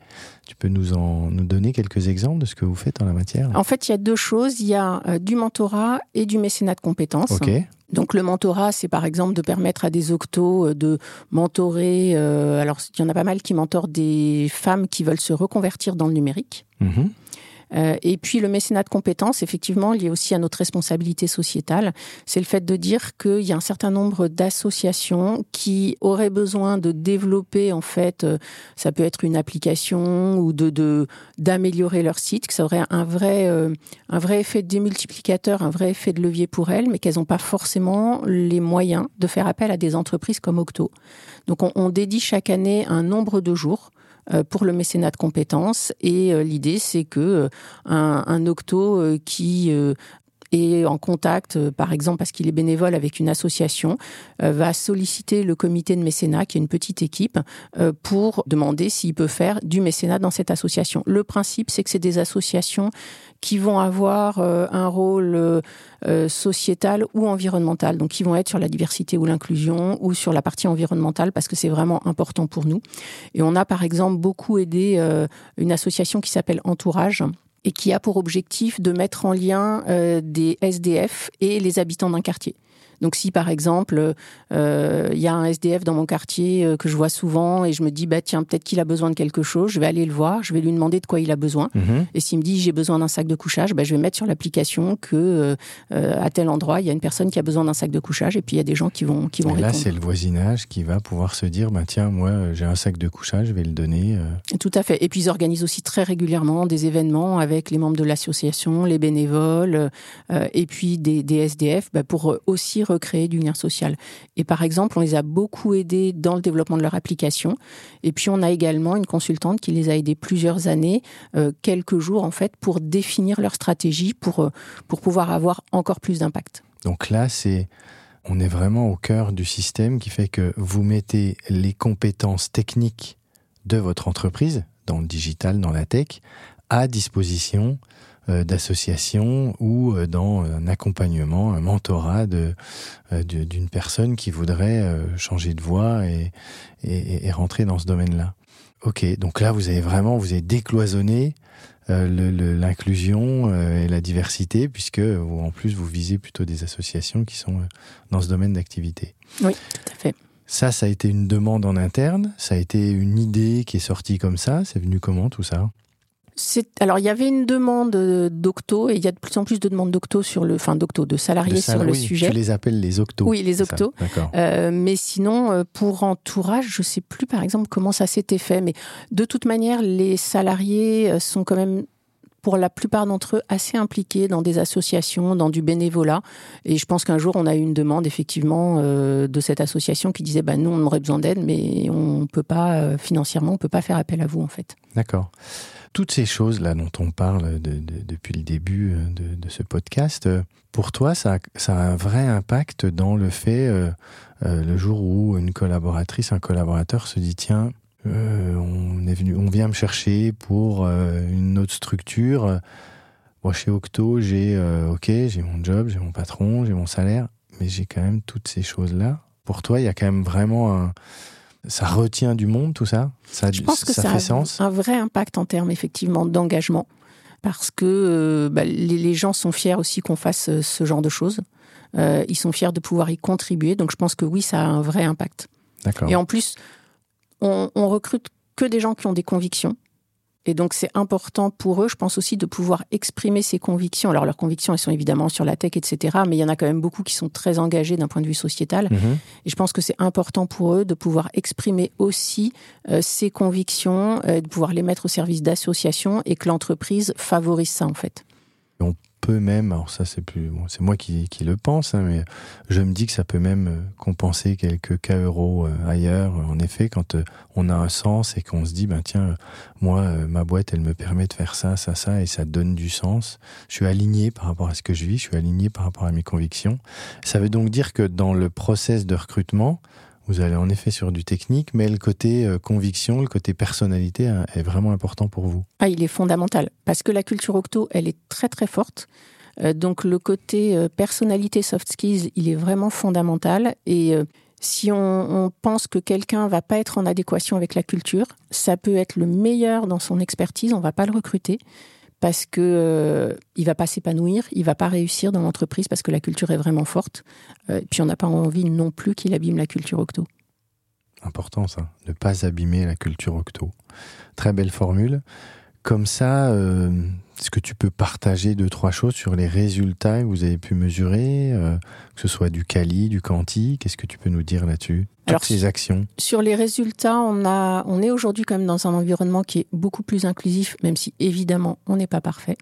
Tu peux nous en nous donner quelques exemples de ce que vous faites en la matière? En fait, il y a deux choses. Il y a euh, du mentorat et du mécénat de compétences. Okay. Donc le mentorat, c'est par exemple de permettre à des octos de mentorer. Euh, alors il y en a pas mal qui mentorent des femmes qui veulent se reconvertir dans le numérique. Mmh. Euh, et puis le mécénat de compétences, effectivement, lié aussi à notre responsabilité sociétale, c'est le fait de dire qu'il y a un certain nombre d'associations qui auraient besoin de développer, en fait, euh, ça peut être une application ou de d'améliorer leur site, que ça aurait un vrai euh, un vrai effet démultiplicateur, un vrai effet de levier pour elles, mais qu'elles n'ont pas forcément les moyens de faire appel à des entreprises comme Octo. Donc on, dédie chaque année un nombre de jours pour le mécénat de compétences. Et euh, l'idée, c'est que euh, un octo qui est en contact, par exemple parce qu'il est bénévole avec une association, va solliciter le comité de mécénat, qui est une petite équipe, pour demander s'il peut faire du mécénat dans cette association. Le principe, c'est que c'est des associations qui vont avoir un rôle sociétal ou environnemental, donc qui vont être sur la diversité ou l'inclusion ou sur la partie environnementale, parce que c'est vraiment important pour nous. Et on a par exemple beaucoup aidé une association qui s'appelle Entourage et qui a pour objectif de mettre en lien euh, des SDF et les habitants d'un quartier. Donc si par exemple euh, il y a un SDF dans mon quartier euh, que je vois souvent et je me dis bah tiens peut-être qu'il a besoin de quelque chose, je vais aller le voir, je vais lui demander de quoi il a besoin. Mmh. Et s'il me dit j'ai besoin d'un sac de couchage, bah, je vais mettre sur l'application que euh, à tel endroit il y a une personne qui a besoin d'un sac de couchage et puis il y a des gens qui vont qui vont et là c'est le voisinage qui va pouvoir se dire bah tiens moi j'ai un sac de couchage, je vais le donner. Tout à fait. Et puis ils organisent aussi très régulièrement des événements avec les membres de l'association, les bénévoles et puis des, des SDF bah, pour aussi recréer du lien social. Et par exemple, on les a beaucoup aidés dans le développement de leur application. Et puis on a également une consultante qui les a aidés plusieurs années, euh, quelques jours en fait, pour définir leur stratégie, pour, euh, pour pouvoir avoir encore plus d'impact. Donc là, c'est on est vraiment au cœur du système qui fait que vous mettez les compétences techniques de votre entreprise, dans le digital, dans la tech, à disposition euh, d'associations ou euh, dans un accompagnement, un mentorat de euh, d'une personne qui voudrait changer de voie et, et, et rentrer dans ce domaine-là. Ok, donc là vous avez vraiment vous avez décloisonné euh, l'inclusion euh, et la diversité puisque vous, en plus vous visez plutôt des associations qui sont euh, dans ce domaine d'activité. Oui, tout à fait. Ça, ça a été une demande en interne, ça a été une idée qui est sortie comme ça, c'est venu comment tout ça? Alors il y avait une demande d'octo et il y a de plus en plus de demandes d'octo sur le, enfin d'octo de salariés sur le oui, sujet. Tu les appelles les octos. Oui, les octos. Euh, mais sinon, pour entourage, je sais plus par exemple comment ça s'était fait, mais de toute manière, les salariés sont quand même pour la plupart d'entre eux assez impliqués dans des associations, dans du bénévolat. Et je pense qu'un jour, on a eu une demande effectivement euh, de cette association qui disait bah, nous, on aurait besoin d'aide, mais on peut pas, euh, financièrement, on peut pas faire appel à vous en fait. D'accord. Toutes ces choses-là dont on parle de, de, depuis le début euh, de, ce podcast, pour toi, ça, a un vrai impact dans le fait, euh, euh, le jour où une collaboratrice, un collaborateur se dit tiens, euh, on est venu, on vient me chercher pour euh, une autre structure. Moi, chez Octo, j'ai euh, ok, j'ai mon job, j'ai mon patron, j'ai mon salaire, mais j'ai quand même toutes ces choses-là. Pour toi, il y a quand même vraiment un, ça retient du monde, tout ça? Ça, Je pense que ça ça, fait a sens? un vrai impact en termes effectivement d'engagement, parce que euh, bah, les, les gens sont fiers aussi qu'on fasse euh, ce genre de choses. Euh, ils sont fiers de pouvoir y contribuer, donc je pense que oui, ça a un vrai impact. D'accord. Et en plus, on, on recrute que des gens qui ont des convictions. Et donc, c'est important pour eux, je pense aussi, de pouvoir exprimer ces convictions. Alors, leurs convictions, elles sont évidemment sur la tech, etc. Mais il y en a quand même beaucoup qui sont très engagés d'un point de vue sociétal. Mhm. Et je pense que c'est important pour eux de pouvoir exprimer aussi euh, ces convictions, euh, de pouvoir les mettre au service d'associations et que l'entreprise favorise ça, en fait. Peut même, alors ça c'est plus, c'est moi qui, qui le pense, hein, mais je me dis que ça peut même euh, compenser quelques cas euros euh, ailleurs. En effet, quand euh, on a un sens et qu'on se dit, ben tiens, moi ma boîte elle me permet de faire ça, ça, ça, et ça donne du sens. Je suis aligné par rapport à ce que je vis, je suis aligné par rapport à mes convictions. Ça veut donc dire que dans le process de recrutement, vous allez en effet sur du technique, mais le côté euh, conviction, le côté personnalité hein, est vraiment important pour vous. Ah, il est fondamental parce que la culture octo, elle est très très forte. Euh, donc le côté euh, personnalité, soft skills, il est vraiment fondamental. Et si on, on pense que quelqu'un va pas être en adéquation avec la culture, ça peut être le meilleur dans son expertise, on va pas le recruter parce que euh, il va pas s'épanouir, il va pas réussir dans l'entreprise parce que la culture est vraiment forte. Euh, puis on n'a pas envie non plus qu'il abîme la culture octo. Important ça, ne pas abîmer la culture octo. Très belle formule. Comme ça, euh, est-ce que tu peux partager deux, trois choses sur les résultats que vous avez pu mesurer, euh, que ce soit du Cali, du Canti Qu'est-ce que tu peux nous dire là-dessus? Toutes ces actions. Sur les résultats, on, a, on est aujourd'hui quand même dans un environnement qui est beaucoup plus inclusif, même si évidemment on n'est pas parfait.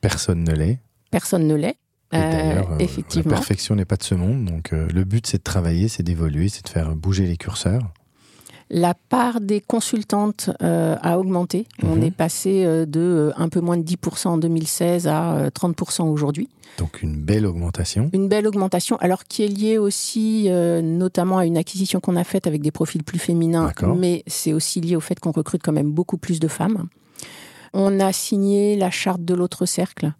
Personne ne l'est. Personne ne l'est. Euh, D'ailleurs, euh, la effectivement. perfection n'est pas de ce monde. Donc, euh, le but, c'est de travailler, c'est d'évoluer, c'est de faire bouger les curseurs. La part des consultantes euh, a augmenté. On Mhm. est passé euh, de euh, un peu moins de 10% en 2016 à euh, 30% aujourd'hui. Donc, une belle augmentation. Une belle augmentation, alors qui est liée aussi euh, notamment à une acquisition qu'on a faite avec des profils plus féminins, mais c'est aussi lié au fait qu'on recrute quand même beaucoup plus de femmes. On a signé la charte de l'autre cercle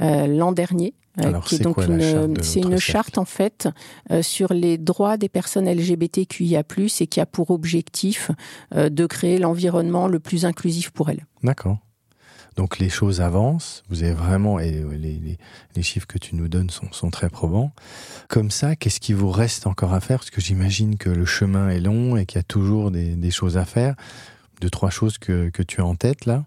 euh, l'an dernier. Euh, Alors, qui est c'est donc quoi une, c'est une charte en fait euh, sur les droits des personnes LGBTQIA+, et qui a pour objectif euh, de créer l'environnement le plus inclusif pour elles. D'accord. Donc les choses avancent, vous avez vraiment, et les, les- les chiffres que tu nous donnes sont, sont très probants. Comme ça, qu'est-ce qui vous reste encore à faire? Parce que j'imagine que le chemin est long et qu'il y a toujours des, des choses à faire. Deux, trois choses que, que tu as en tête là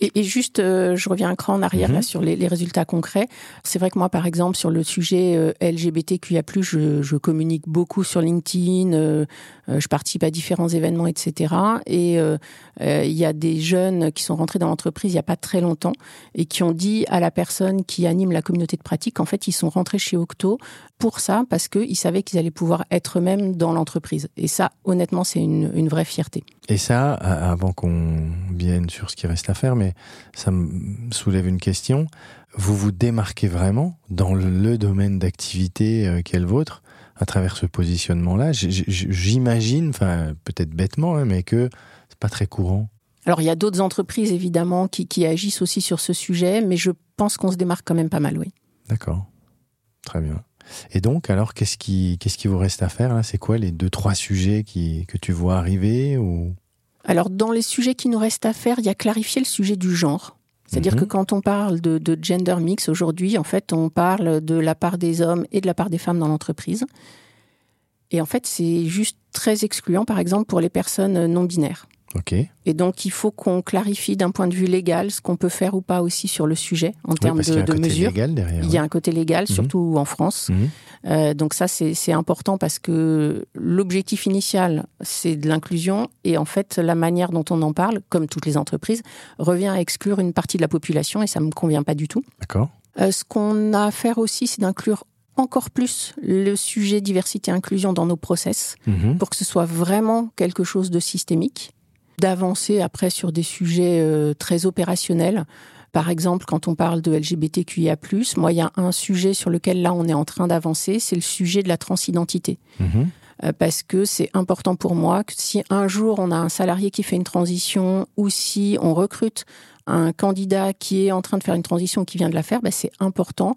Et, et juste, euh, je reviens un cran en arrière Mhm. là sur les, les résultats concrets. C'est vrai que moi, par exemple, sur le sujet euh, LGBTQIA+, je, je communique beaucoup sur LinkedIn, euh, euh, je participe à différents événements, etc. Et euh, euh, il y a des jeunes qui sont rentrés dans l'entreprise il n'y a pas très longtemps et qui ont dit à la personne qui anime la communauté de pratique qu'en fait, ils sont rentrés chez Octo pour ça, parce qu'ils savaient qu'ils allaient pouvoir être eux-mêmes dans l'entreprise. Et ça, honnêtement, c'est une, une vraie fierté. Et ça, a- avant qu'on vienne sur ce qui reste à faire, mais ça me soulève une question. Vous vous démarquez vraiment dans le, domaine d'activité euh, qui est le vôtre à travers ce positionnement-là? J'imagine, enfin peut-être bêtement, hein, mais que c'est pas très courant. Alors, il y a d'autres entreprises, évidemment, qui, qui agissent aussi sur ce sujet, mais je pense qu'on se démarque quand même pas mal, oui. D'accord. Très bien. Et donc, alors, qu'est-ce qui, qu'est-ce qui vous reste à faire là? C'est quoi les deux, trois sujets qui, que tu vois arriver ou? Alors, dans les sujets qui nous restent à faire, il y a clarifier le sujet du genre. C'est-à-dire Mhm. que quand on parle de, de gender mix aujourd'hui, en fait, on parle de la part des hommes et de la part des femmes dans l'entreprise. Et en fait, c'est juste très excluant, par exemple, pour les personnes non binaires. Ok. Et donc, il faut qu'on clarifie d'un point de vue légal ce qu'on peut faire ou pas aussi sur le sujet en Oui, termes de, un de côté mesures. légal derrière. Il y a un côté légal, Mhm. surtout en France. Mhm. Euh, donc ça, c'est important parce que l'objectif initial, c'est de l'inclusion. Et en fait, la manière dont on en parle, comme toutes les entreprises, revient à exclure une partie de la population et ça me convient pas du tout. D'accord. Euh, ce qu'on a à faire aussi, c'est d'inclure encore plus le sujet diversité-inclusion dans nos process Mhm. pour que ce soit vraiment quelque chose de systémique, d'avancer après sur des sujets euh, très opérationnels. Par exemple, quand on parle de LGBTQIA+, moi, il y a un sujet sur lequel là, on est en train d'avancer, c'est le sujet de la transidentité. Mhm. Euh, parce que c'est important pour moi que si un jour on a un salarié qui fait une transition ou si on recrute un candidat qui est en train de faire une transition qui vient de la faire, ben, c'est important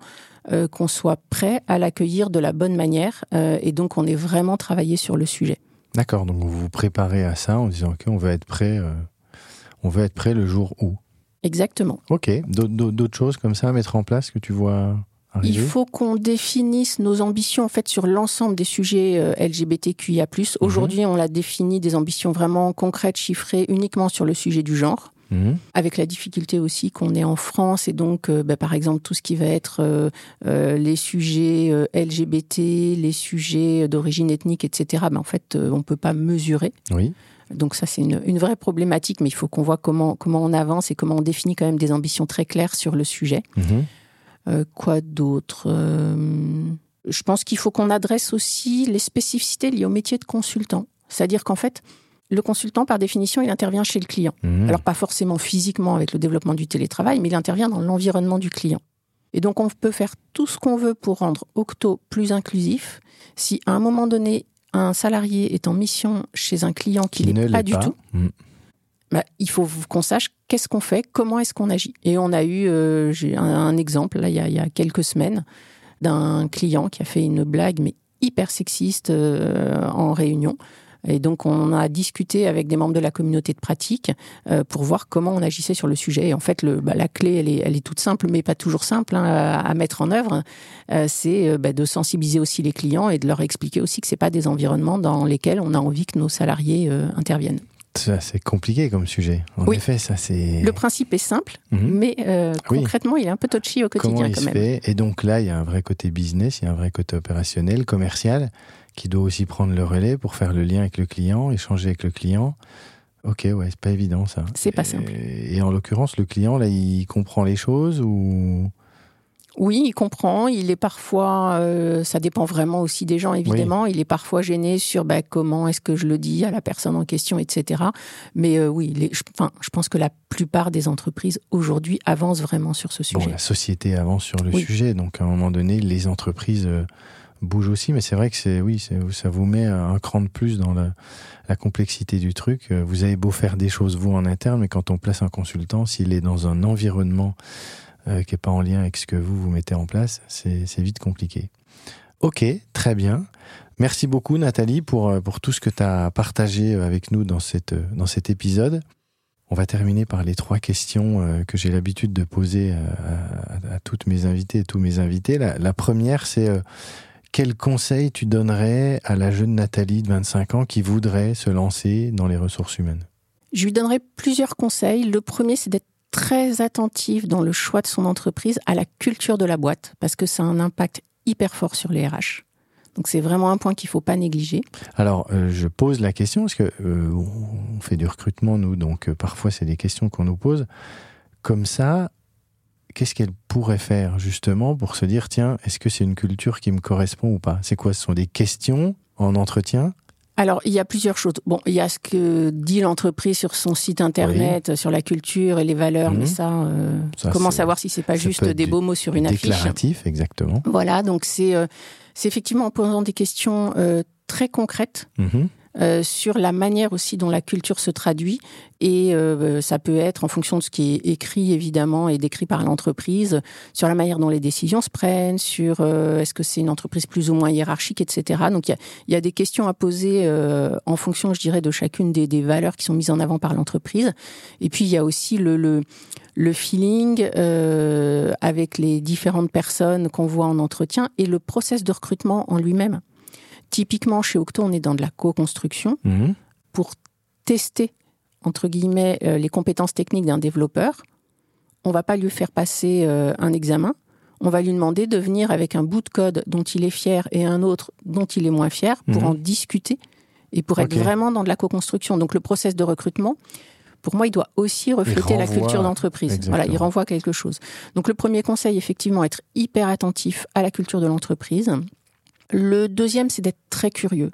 euh, qu'on soit prêt à l'accueillir de la bonne manière euh, et donc on est vraiment travaillé sur le sujet. D'accord, donc vous vous préparez à ça en disant ok, on va être prêt, euh, on va être prêt le jour où? Exactement. Ok, D'autres- choses comme ça à mettre en place que tu vois arriver? Il faut qu'on définisse nos ambitions en fait sur l'ensemble des sujets euh, LGBTQIA+. Aujourd'hui, on a défini des ambitions vraiment concrètes, chiffrées, uniquement sur le sujet du genre. Mhm. avec la difficulté aussi qu'on est en France et donc euh, bah, par exemple tout ce qui va être euh, euh, les sujets LGBT, les sujets d'origine ethnique, etc. bah, en fait on peut pas mesurer. Oui. Donc ça c'est une, une vraie problématique, mais il faut qu'on voit comment comment on avance et comment on définit quand même des ambitions très claires sur le sujet. Mhm. Quoi d'autre Je pense qu'il faut qu'on adresse aussi les spécificités liées au métier de consultant. C'est-à-dire qu'en fait, le consultant, par définition, il intervient chez le client. Mhm. Alors pas forcément physiquement avec le développement du télétravail, mais il intervient dans l'environnement du client. Et donc on peut faire tout ce qu'on veut pour rendre Octo plus inclusif. Si à un moment donné, un salarié est en mission chez un client qui Qui ne n'est pas du tout, Mhm. bah, il faut qu'on sache qu'est-ce qu'on fait, comment est-ce qu'on agit. Et on a eu euh, j'ai un, un exemple là, il, y a, il y a quelques semaines d'un client qui a fait une blague mais hyper sexiste euh, en réunion. Et donc on a discuté avec des membres de la communauté de pratique euh, pour voir comment on agissait sur le sujet. Et en fait, le, bah, la clé, elle est, elle est toute simple, mais pas toujours simple hein, à, à mettre en œuvre. Euh, c'est euh, bah, de sensibiliser aussi les clients et de leur expliquer aussi que c'est pas des environnements dans lesquels on a envie que nos salariés euh, interviennent. Ça, c'est compliqué comme sujet. En Oui. effet, ça c'est. Le principe est simple, Mhm. mais euh, Oui. concrètement, il est un peu touchy au Comment quotidien il quand se même. fait? Et donc là, il y a un vrai côté business, il y a un vrai côté opérationnel, commercial, qui doit aussi prendre le relais pour faire le lien avec le client, échanger avec le client. Ok, ouais, c'est pas évident ça. C'est pas simple. Et en l'occurrence, le client, là, il comprend les choses ou? Oui, il comprend. Il est parfois, euh, ça dépend vraiment aussi des gens évidemment. Il est parfois gêné sur bah, comment est-ce que je le dis à la personne en question, etc. Mais euh, oui, les- je, pense que la plupart des entreprises aujourd'hui avancent vraiment sur ce Bon, sujet. la société avance sur le Oui. sujet, donc à un moment donné, les entreprises euh, bougent aussi, mais c'est vrai que c'est oui, ça vous met un cran de plus dans la, complexité du truc. Euh, Vous avez beau faire des choses vous en interne, mais quand on place un consultant, s'il est dans un environnement euh, qui est pas en lien avec ce que vous vous mettez en place, c'est vite compliqué. Ok, très bien. Merci beaucoup Nathalie pour, euh, pour tout ce que tu as partagé avec nous dans, cette, dans cet épisode. On va terminer par les trois questions que j'ai l'habitude de poser à, toutes mes invités et tous mes invités. La, première, c'est quel conseil tu donnerais à la jeune Nathalie de 25 ans qui voudrait se lancer dans les ressources humaines? Je lui donnerai plusieurs conseils. Le premier, c'est d'être très attentif dans le choix de son entreprise à la culture de la boîte, parce que ça a un impact hyper fort sur les RH. Donc c'est vraiment un point qu'il faut pas négliger. Alors, euh, je pose la question parce que euh, on fait du recrutement nous, donc euh, parfois c'est des questions qu'on nous pose. Comme ça, qu'est-ce qu'elle pourrait faire justement pour se dire tiens, est-ce que c'est une culture qui me correspond ou pas? C'est quoi? Ce sont des questions en entretien? Alors, il y a plusieurs choses. Bon, il y a ce que dit l'entreprise sur son site internet, sur la culture et les valeurs, Mhm. mais ça, euh, Ça, comment savoir si c'est pas juste des beaux mots sur une affiche? Déclaratif, exactement. Voilà, donc c'est euh, effectivement en posant des questions euh, très concrètes Mhm. Euh, sur la manière aussi dont la culture se traduit. Et euh, ça peut être en fonction de ce qui est écrit, évidemment, et décrit par l'entreprise, sur la manière dont les décisions se prennent, sur euh, est-ce que c'est une entreprise plus ou moins hiérarchique, etc. Donc il y y a des questions à poser euh, en fonction, je dirais, de chacune des, des valeurs qui sont mises en avant par l'entreprise. Et puis il y a aussi le, le, le feeling euh, avec les différentes personnes qu'on voit en entretien et le process de recrutement en lui-même. Typiquement, chez Octo, on est dans de la co-construction Mhm. pour tester, entre guillemets, euh, les compétences techniques d'un développeur. On va pas lui faire passer euh, un examen. On va lui demander de venir avec un bout de code dont il est fier et un autre dont il est moins fier pour Mhm. en discuter et pour être vraiment dans de la co-construction. Donc le process de recrutement, pour moi, il doit aussi refléter la culture d'entreprise. Voilà, il renvoie quelque chose. Donc le premier conseil, effectivement, être hyper attentif à la culture de l'entreprise. Le deuxième, c'est d'être très curieux.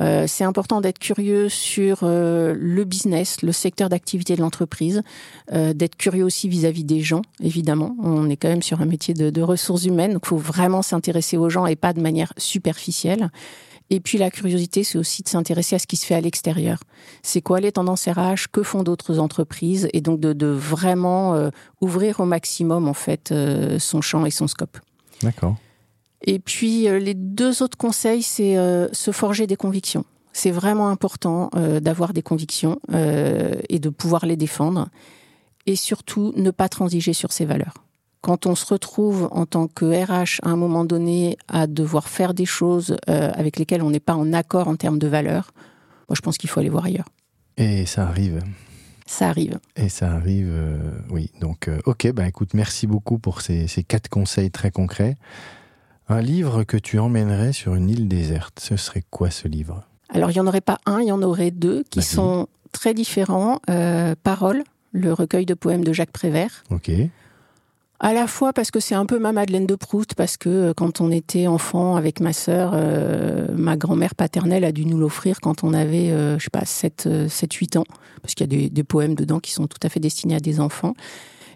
Euh, c'est important d'être curieux sur euh, le business, le secteur d'activité de l'entreprise, euh, d'être curieux aussi vis-à-vis des gens, évidemment. On est quand même sur un métier de, ressources humaines, donc il faut vraiment s'intéresser aux gens et pas de manière superficielle. Et puis la curiosité, c'est aussi de s'intéresser à ce qui se fait à l'extérieur. C'est quoi les tendances RH Que font d'autres entreprises Et donc de, de vraiment ouvrir au maximum en fait son champ et son scope. D'accord. Et puis euh, les deux autres conseils, c'est euh, se forger des convictions. C'est vraiment important euh, d'avoir des convictions et de pouvoir les défendre. Et surtout, ne pas transiger sur ses valeurs. Quand on se retrouve en tant que RH à un moment donné à devoir faire des choses euh, avec lesquelles on n'est pas en accord en termes de valeurs, moi je pense qu'il faut aller voir ailleurs. Et ça arrive. Ça arrive. Et ça arrive, euh, oui. Donc, euh, ok, ben écoute, merci beaucoup pour ces, ces quatre conseils très concrets. Un livre que tu emmènerais sur une île déserte, ce serait quoi ce livre? Alors, il n'y en aurait pas un, il y en aurait deux qui sont très différents. Euh, Parole, le recueil de poèmes de Jacques Prévert. Ok. À la fois parce que c'est un peu ma Madeleine de Proust, parce que euh, quand on était enfant avec ma sœur, euh, ma grand-mère paternelle a dû nous l'offrir quand on avait, euh, je sais pas, 7, 8 ans, parce qu'il y a des, des poèmes dedans qui sont tout à fait destinés à des enfants.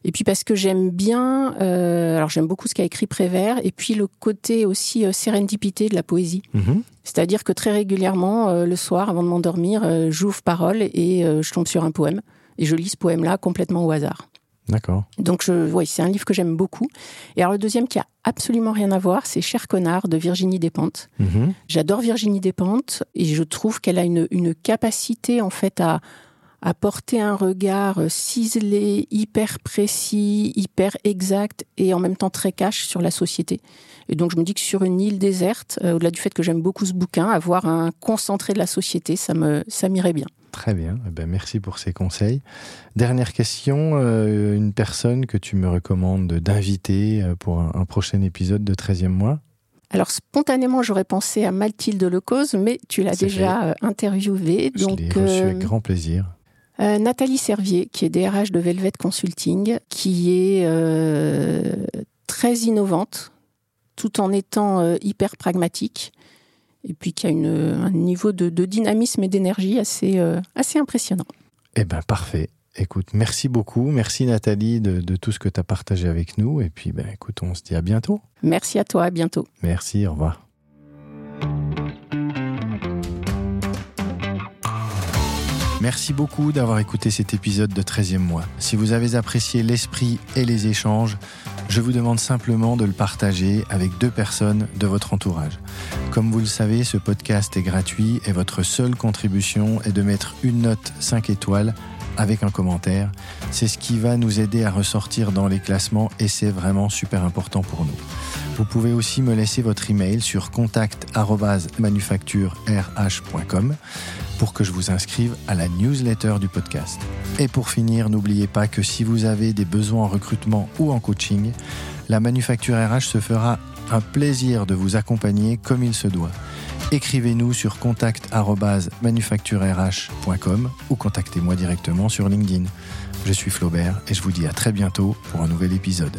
Et puis parce que j'aime bien, euh, alors j'aime beaucoup ce qu'a écrit Prévert, et puis le côté aussi euh, sérendipité de la poésie. Mhm. C'est-à-dire que très régulièrement, euh, le soir, avant de m'endormir, euh, j'ouvre parole et je tombe sur un poème. Et je lis ce poème-là complètement au hasard. D'accord. Donc, je, oui, c'est un livre que j'aime beaucoup. Et alors, le deuxième qui a absolument rien à voir, c'est Cher connard de Virginie Despentes. Mhm. J'adore Virginie Despentes et je trouve qu'elle a une, une capacité, en fait, à, à porter un regard ciselé, hyper précis, hyper exact et en même temps très cash sur la société. Et donc, je me dis que sur une île déserte, euh, au-delà du fait que j'aime beaucoup ce bouquin, avoir un concentré de la société, ça me, ça m'irait bien. Très bien. Eh ben, merci pour ces conseils. Dernière question, euh, une personne que tu me recommandes d'inviter euh, pour un, un prochain épisode de 13e mois? Alors spontanément, j'aurais pensé à Mathilde Lecause, mais tu l'as déjà euh, interviewée. Je Donc l'ai reçu euh, avec grand plaisir. Euh, Nathalie Servier, qui est DRH de Velvet Consulting, qui est euh, très innovante, tout en étant euh, hyper pragmatique, et puis qui a une, un niveau de, de dynamisme et d'énergie assez, assez impressionnant. Eh ben parfait. Écoute, merci beaucoup. Merci Nathalie de, de tout ce que tu as partagé avec nous. Et puis, ben, écoute, on se dit à bientôt. Merci à toi, à bientôt. Merci, au revoir. Merci beaucoup d'avoir écouté cet épisode de 13e mois. Si vous avez apprécié l'esprit et les échanges, je vous demande simplement de le partager avec deux personnes de votre entourage. Comme vous le savez, ce podcast est gratuit et votre seule contribution est de mettre une note 5 étoiles avec un commentaire. C'est ce qui va nous aider à ressortir dans les classements et c'est vraiment super important pour nous. Vous pouvez aussi me laisser votre email sur contact@manufacturerh.com pour que je vous inscrive à la newsletter du podcast. Et pour finir, n'oubliez pas que si vous avez des besoins en recrutement ou en coaching, la Manufacture RH se fera un plaisir de vous accompagner comme il se doit. Écrivez-nous sur contact@manufacturerh.com ou contactez-moi directement sur LinkedIn. Je suis Flaubert et je vous dis à très bientôt pour un nouvel épisode.